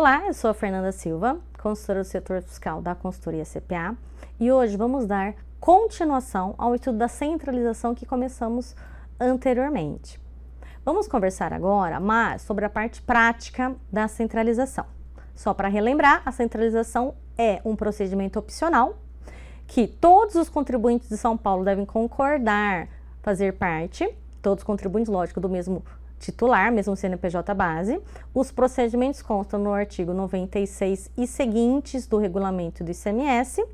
Olá, eu sou a Fernanda Silva, consultora do setor fiscal da consultoria CPA, e hoje vamos dar continuação ao estudo da centralização que começamos anteriormente. Vamos conversar agora mais sobre a parte prática da centralização. Só para relembrar, a centralização é um procedimento opcional que todos os contribuintes de São Paulo devem concordar fazer parte, todos os contribuintes, lógico, do mesmo titular, mesmo CNPJ base. Os procedimentos constam no artigo 96 e seguintes do regulamento do ICMS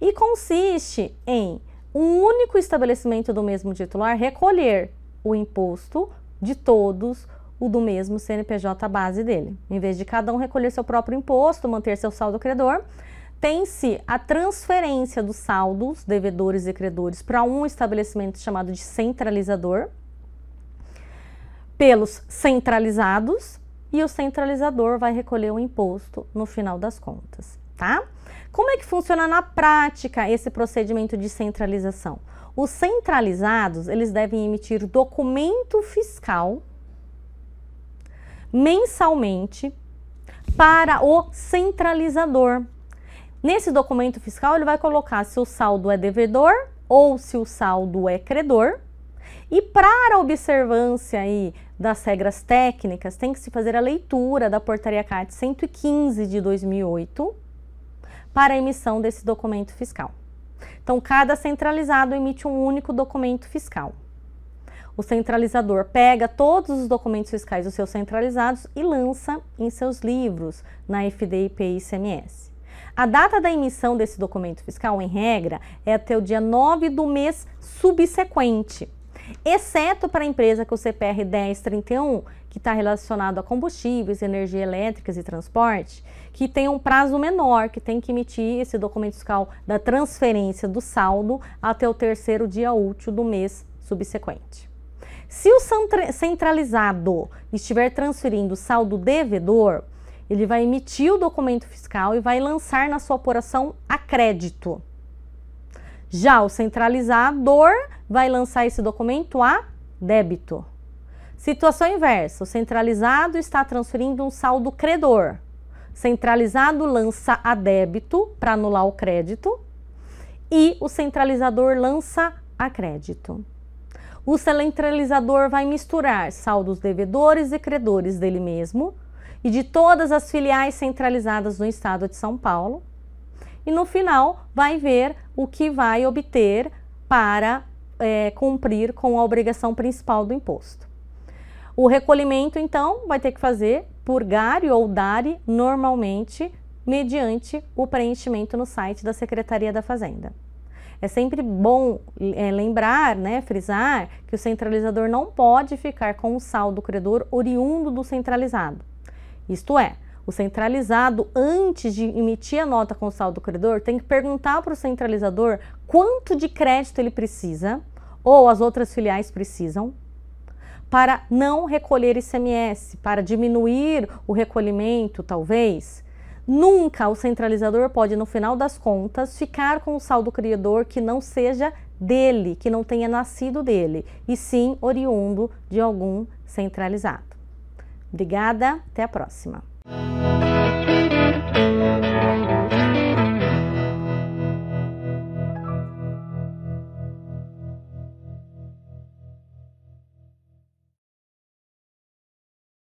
e consiste em um único estabelecimento do mesmo titular recolher o imposto de todos o do mesmo CNPJ base dele. Em vez de cada um recolher seu próprio imposto, manter seu saldo credor, tem-se a transferência dos saldos, devedores e credores para um estabelecimento chamado de centralizador, pelos centralizados e o centralizador vai recolher o imposto no final das contas, tá? Como é que funciona na prática esse procedimento de centralização? Os centralizados, eles devem emitir documento fiscal mensalmente para o centralizador. Nesse documento fiscal, ele vai colocar se o saldo é devedor ou se o saldo é credor e para a observância aí das regras técnicas, tem que se fazer a leitura da Portaria CAT 115 de 2008 para a emissão desse documento fiscal. Então, cada centralizado emite um único documento fiscal. O centralizador pega todos os documentos fiscais dos seus centralizados e lança em seus livros na FDIP e ICMS. A data da emissão desse documento fiscal, em regra, é até o dia 9 do mês subsequente exceto para a empresa com o CPR 1031, que está relacionado a combustíveis, energia elétricas e transporte, que tem um prazo menor, que tem que emitir esse documento fiscal da transferência do saldo até o terceiro dia útil do mês subsequente. Se o centralizado estiver transferindo saldo devedor, ele vai emitir o documento fiscal e vai lançar na sua apuração a crédito. Já o centralizador vai lançar esse documento a débito. Situação inversa: o centralizado está transferindo um saldo credor. Centralizado lança a débito para anular o crédito e o centralizador lança a crédito. O centralizador vai misturar saldos devedores e credores dele mesmo e de todas as filiais centralizadas no estado de São Paulo e no final vai ver o que vai obter para é, cumprir com a obrigação principal do imposto. O recolhimento, então, vai ter que fazer por GARI ou DARI normalmente, mediante o preenchimento no site da Secretaria da Fazenda. É sempre bom é, lembrar, né, frisar, que o centralizador não pode ficar com o saldo credor oriundo do centralizado. Isto é, o centralizado, antes de emitir a nota com o saldo credor, tem que perguntar para o centralizador quanto de crédito ele precisa, ou as outras filiais precisam, para não recolher ICMS, para diminuir o recolhimento, talvez. Nunca o centralizador pode, no final das contas, ficar com o saldo credor que não seja dele, que não tenha nascido dele, e sim oriundo de algum centralizado. Obrigada, até a próxima.